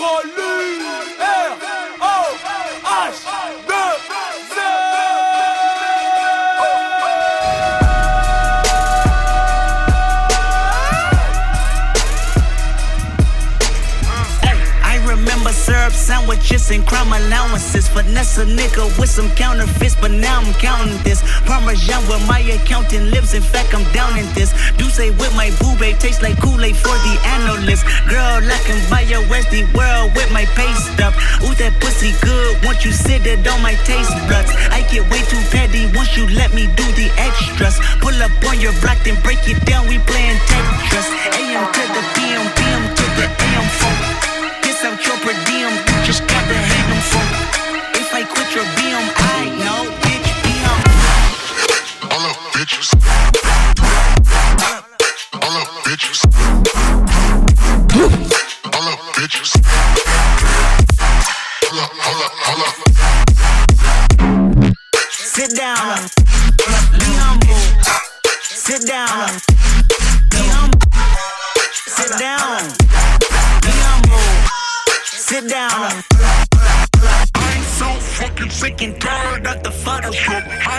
branle sandwiches and crime allowances. Finesse a nigga with some counterfeits, but now I'm counting this. Parmesan where my accountant lives, in fact, I'm down in this. Dussé with my boo babe, tastes like Kool Aid for the analyst. Girl, I can buy your Westy world with my pay stuff. Ooh, that pussy good once you sit it on my taste buds. I get way too petty once you let me do the extras. Pull up on your block, then break it down, we playing Tetris. AM to the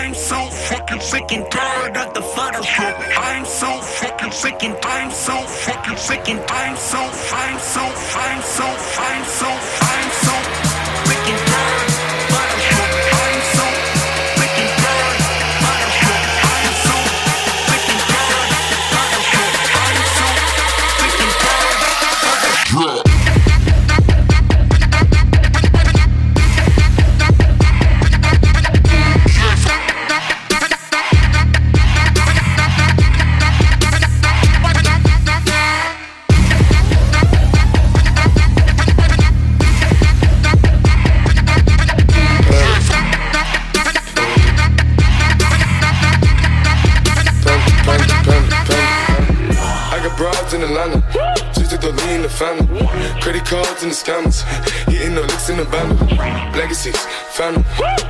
I'm so fucking sick and tired of the Photoshop. I'm so fucking sick and I'm so fucking sick and I'm so I'm so I'm so I'm so I'm Legacies, phantom.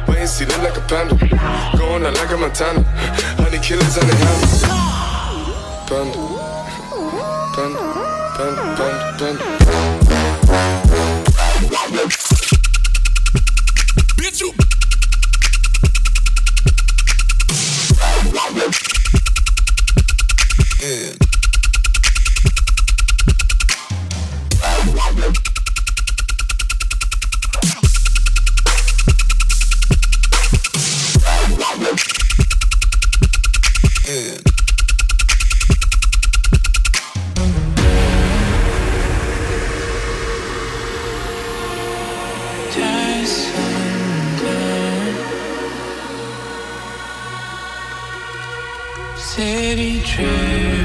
Wait and see, look like a panda. Going out like a Montana. Honey killers on the helmet. Panda. Panda, panda, panda, panda. City drifting.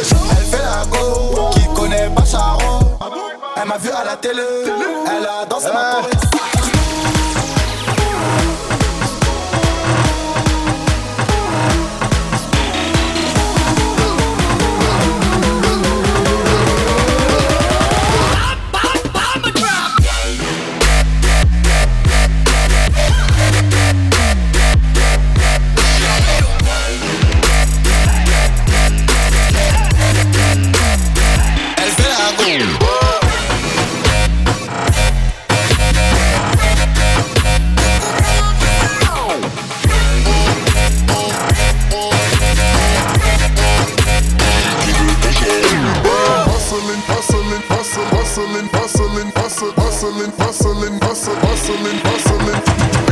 Elle fait la go, qui connaît pas Charo. Elle m'a vu à la télé, elle a dansé ma. Hustling, hustling, hustle, hustling, hustling, hustle, hustling, hustling.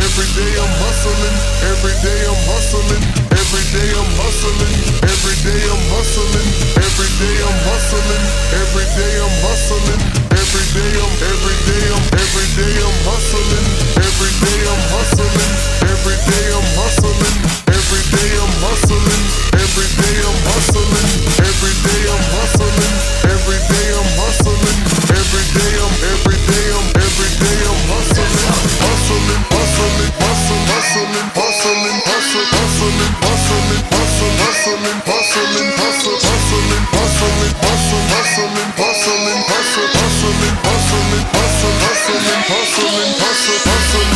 Every day I'm hustling, every day I'm hustling, every day I'm hustling, every day I'm hustling, every day I'm hustling, every day I'm hustling, every day I'm, every day I'm, every day I'm hustling, every day I'm hustling, every day I'm hustling, every day I'm hustling, every day I'm hustling, every day I'm hustling, every day I'm hustling, day I'm, every day I'm, every day I'm hustling, hustling, hustling, hustling, hustling, hustling, hustling, hustling, hustling, hustling, hustling, hustling, hustle, hustling, hustling, hustle, hustling, hustling, hustle, hustling, hustling, hustle, hustling, hustling, hustle, hustling, hustling,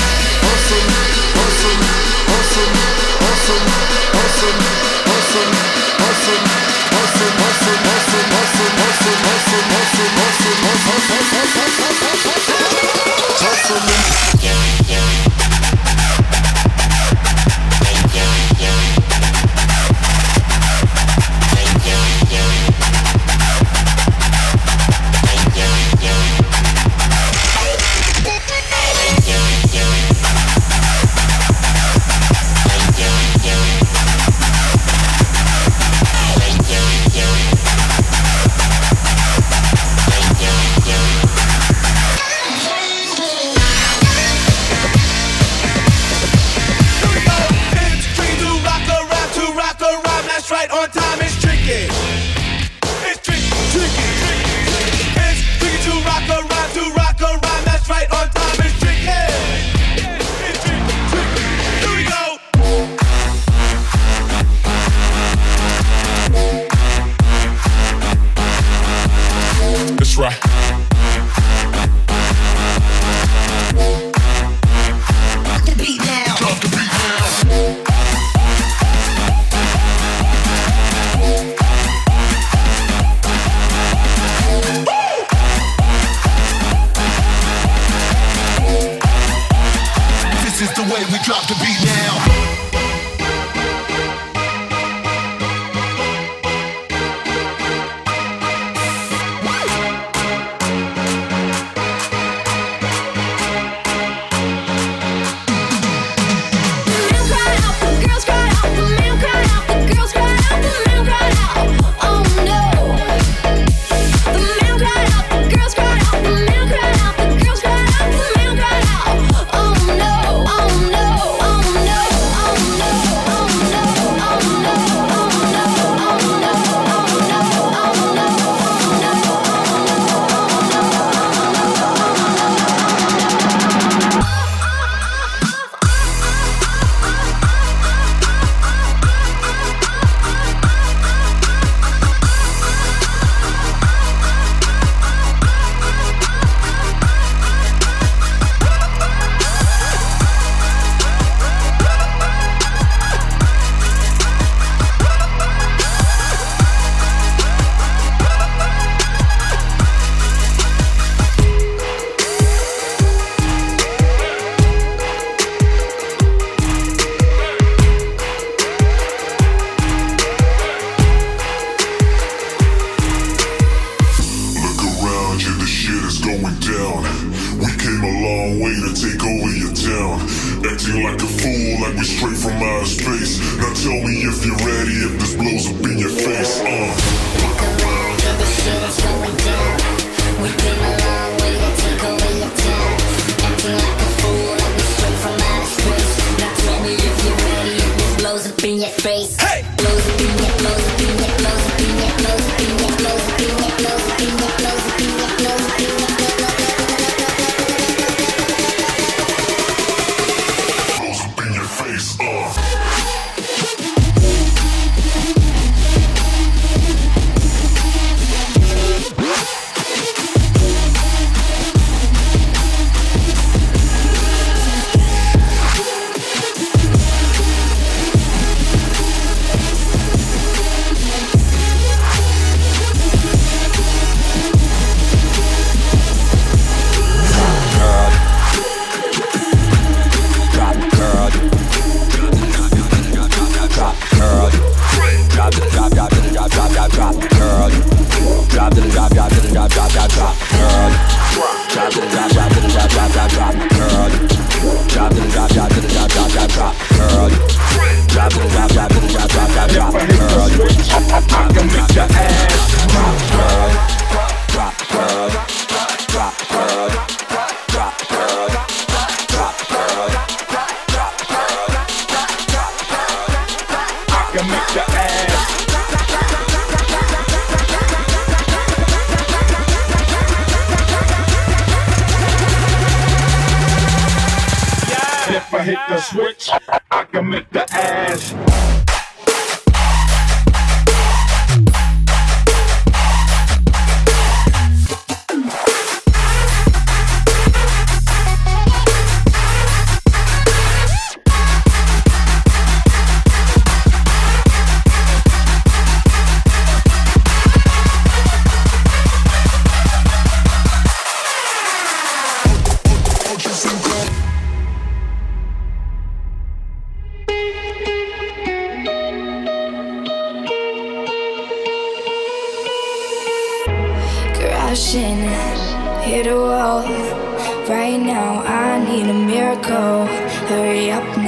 I hit the switch, I can make the ass.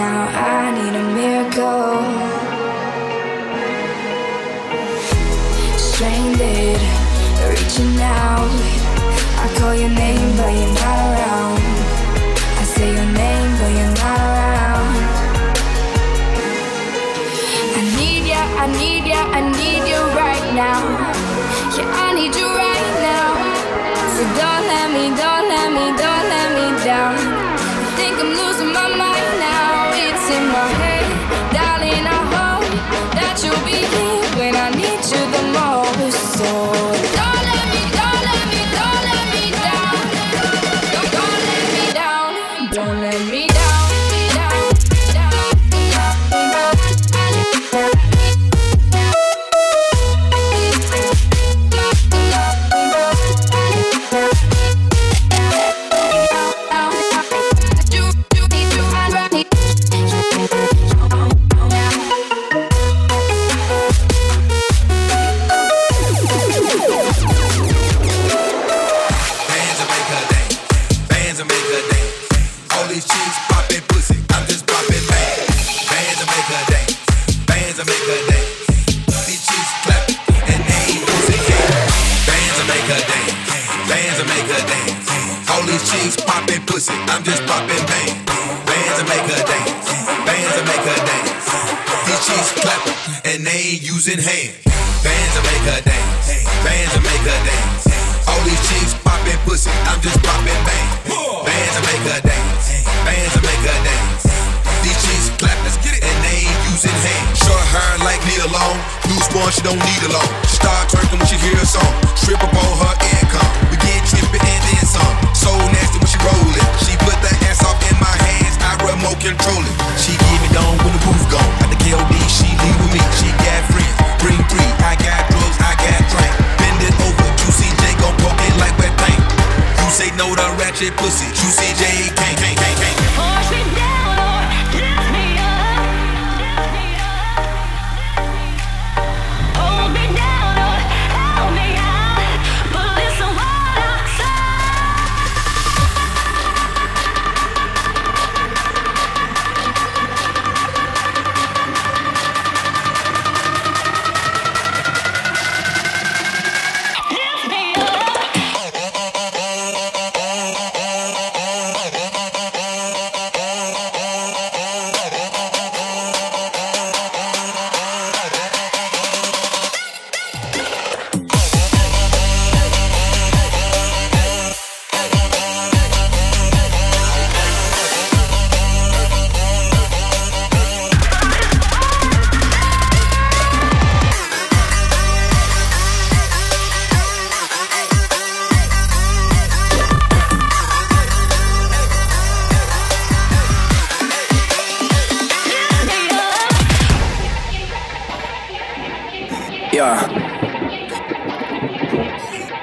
now I need a miracle. Stranded, reaching out. I call your name, but you're. you don't need a loan. Start twerking when you hear a song.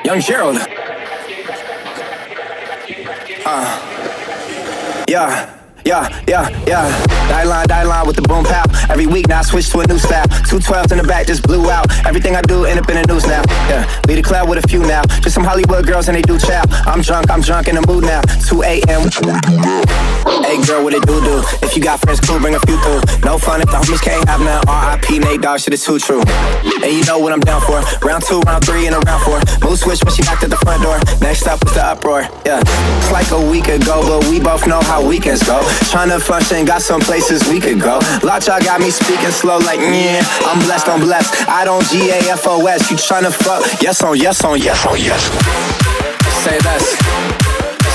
Young Gerald. Uh. Yeah. Yeah, yeah, yeah. Die line, die line with the boom pow. Every week now I switch to a new style. Two twelves in the back just blew out. Everything I do end up in the news now. Yeah, lead a cloud with a few now. Just some Hollywood girls and they do chow. I'm drunk, I'm drunk in the mood now. 2 a.m. Hey girl, what it do do? If you got friends, cool, bring a few through. No fun if the homies can't have none. R.I.P. Nate Dogg, shit is too true. And you know what I'm down for. Round two, round three, and a round four. Mood switch when she knocked at the front door. Next up was the uproar. Yeah, it's like a week ago, but we both know how weekends go. Tryna function, got some places we could go. Lot y'all got me speaking slow, like yeah. I'm blessed, I'm blessed. I don't G A F O S. You tryna fuck? Yes on yes on yes on yes. Say this.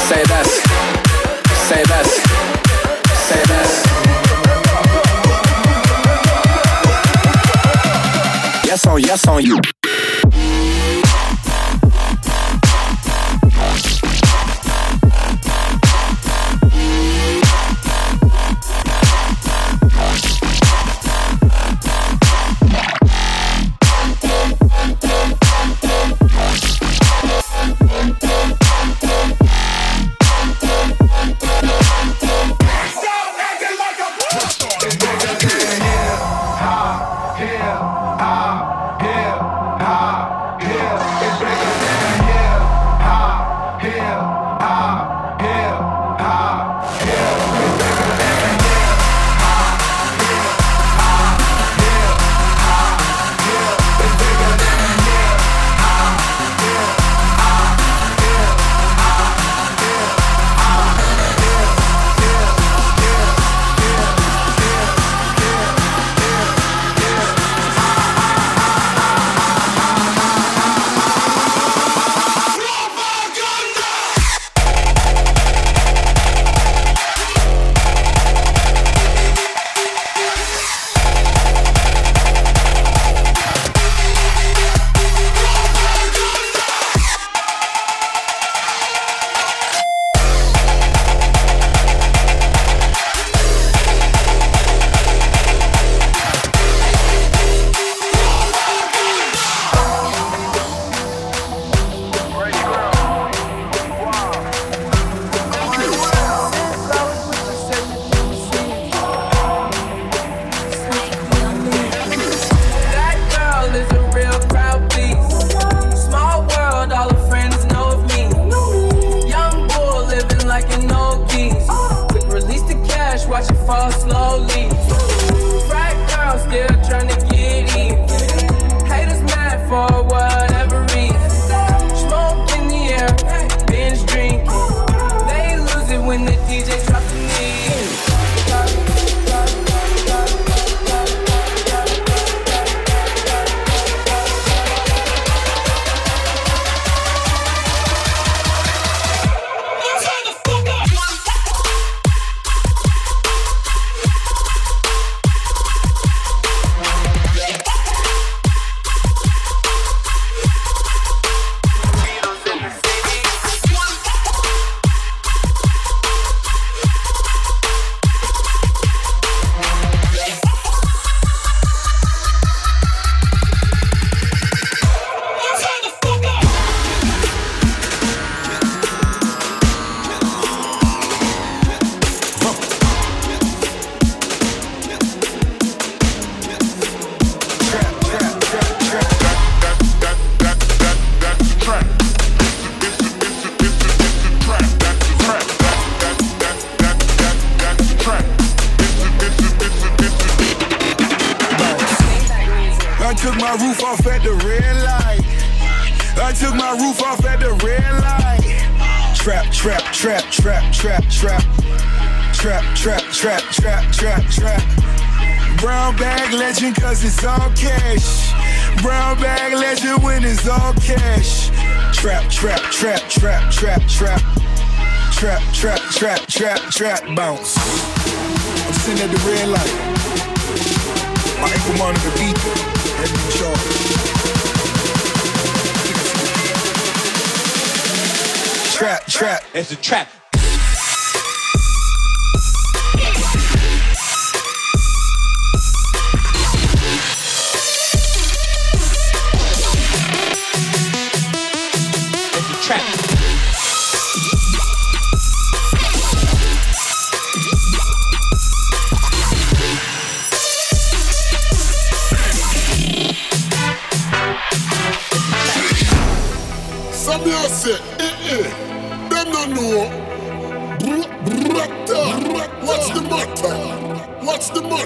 Say this. Say this. Say this. Yes on yes on you. That it's all cash. Trap, trap, trap, trap, trap, trap. Trap, trap, trap, trap, trap, bounce. I'm sitting at the red light. My ankle monitor beat. Head in charge. Trap, trap. It's a trap.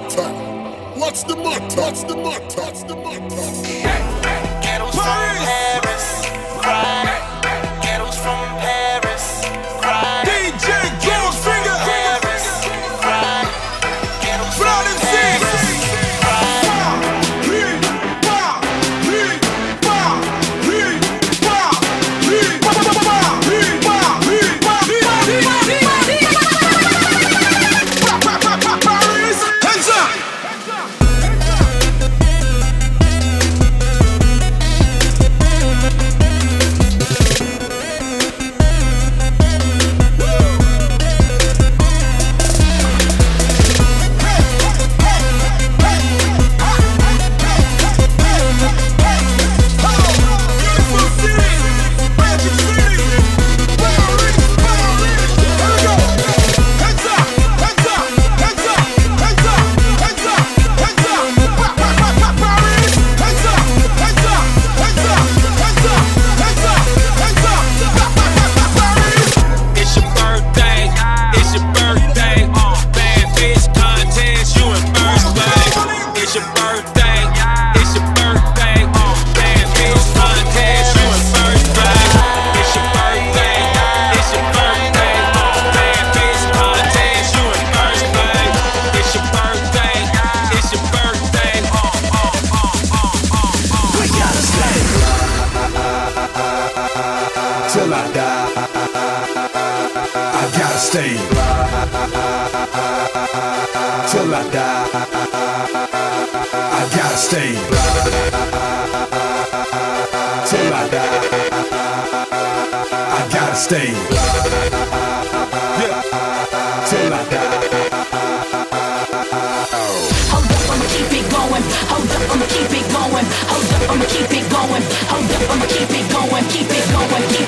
matter? What's the matter? What's the matter? What's the matter? Hey, hey, till I die. I gotta stay till I die. I gotta stay till I die. I gotta stay blind yeah. till I die. Hold up, I'ma keep it going. Hold up, I'ma keep it going. Hold up, I'ma keep it going. Hold up, I'ma keep it going. Keep it going. Keep